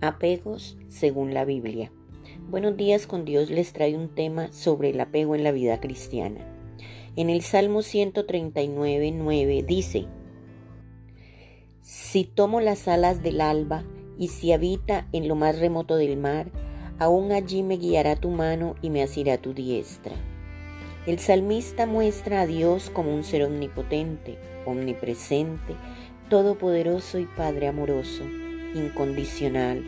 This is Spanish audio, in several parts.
Apegos según la Biblia. Buenos días con Dios les trae un tema sobre el apego en la vida cristiana. En el Salmo 139, 9 dice, Si tomo las alas del alba y si habita en lo más remoto del mar, aún allí me guiará tu mano y me asirá tu diestra. El salmista muestra a Dios como un ser omnipotente, omnipresente, todopoderoso y Padre amoroso incondicional,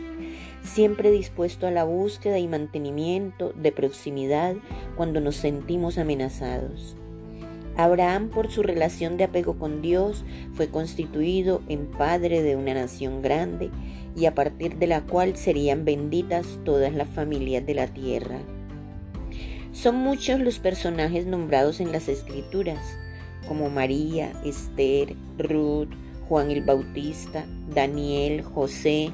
siempre dispuesto a la búsqueda y mantenimiento de proximidad cuando nos sentimos amenazados. Abraham, por su relación de apego con Dios, fue constituido en padre de una nación grande y a partir de la cual serían benditas todas las familias de la tierra. Son muchos los personajes nombrados en las escrituras, como María, Esther, Ruth, Juan el Bautista, Daniel, José,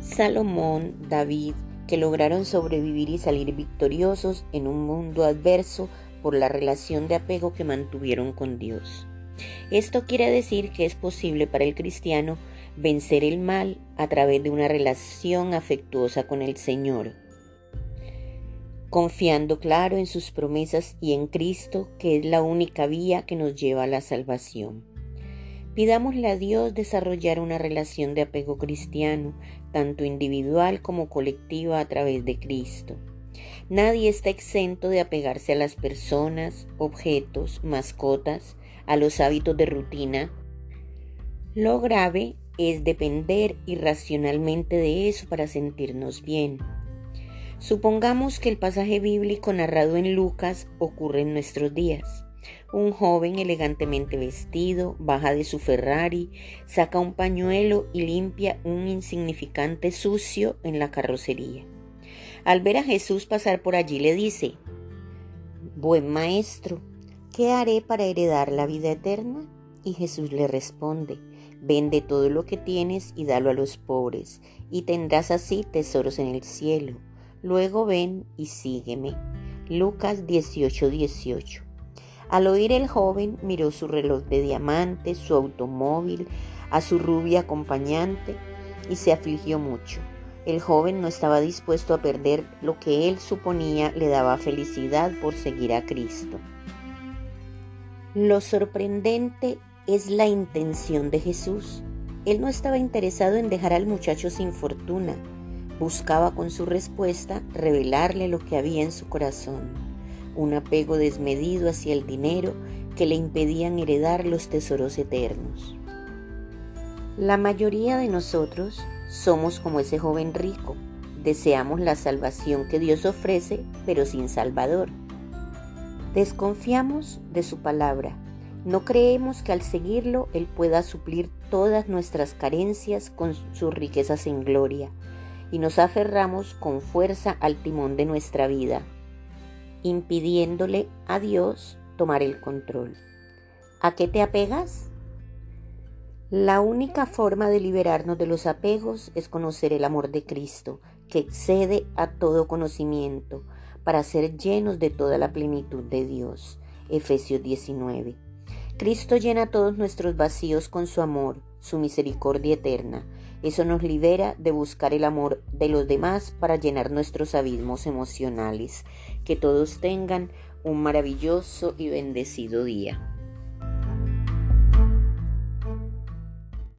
Salomón, David, que lograron sobrevivir y salir victoriosos en un mundo adverso por la relación de apego que mantuvieron con Dios. Esto quiere decir que es posible para el cristiano vencer el mal a través de una relación afectuosa con el Señor, confiando claro en sus promesas y en Cristo, que es la única vía que nos lleva a la salvación. Pidámosle a Dios desarrollar una relación de apego cristiano, tanto individual como colectiva a través de Cristo. Nadie está exento de apegarse a las personas, objetos, mascotas, a los hábitos de rutina. Lo grave es depender irracionalmente de eso para sentirnos bien. Supongamos que el pasaje bíblico narrado en Lucas ocurre en nuestros días. Un joven elegantemente vestido baja de su Ferrari, saca un pañuelo y limpia un insignificante sucio en la carrocería. Al ver a Jesús pasar por allí le dice, Buen maestro, ¿qué haré para heredar la vida eterna? Y Jesús le responde, Vende todo lo que tienes y dalo a los pobres, y tendrás así tesoros en el cielo. Luego ven y sígueme. Lucas 18:18 18. Al oír el joven miró su reloj de diamantes, su automóvil, a su rubia acompañante y se afligió mucho. El joven no estaba dispuesto a perder lo que él suponía le daba felicidad por seguir a Cristo. Lo sorprendente es la intención de Jesús. Él no estaba interesado en dejar al muchacho sin fortuna. Buscaba con su respuesta revelarle lo que había en su corazón un apego desmedido hacia el dinero que le impedían heredar los tesoros eternos. La mayoría de nosotros somos como ese joven rico, deseamos la salvación que Dios ofrece, pero sin Salvador. Desconfiamos de su palabra, no creemos que al seguirlo Él pueda suplir todas nuestras carencias con sus riquezas en gloria, y nos aferramos con fuerza al timón de nuestra vida, impidiéndole a Dios tomar el control. ¿A qué te apegas? La única forma de liberarnos de los apegos es conocer el amor de Cristo, que excede a todo conocimiento, para ser llenos de toda la plenitud de Dios. Efesios 19. Cristo llena todos nuestros vacíos con su amor, su misericordia eterna. Eso nos libera de buscar el amor de los demás para llenar nuestros abismos emocionales. Que todos tengan un maravilloso y bendecido día.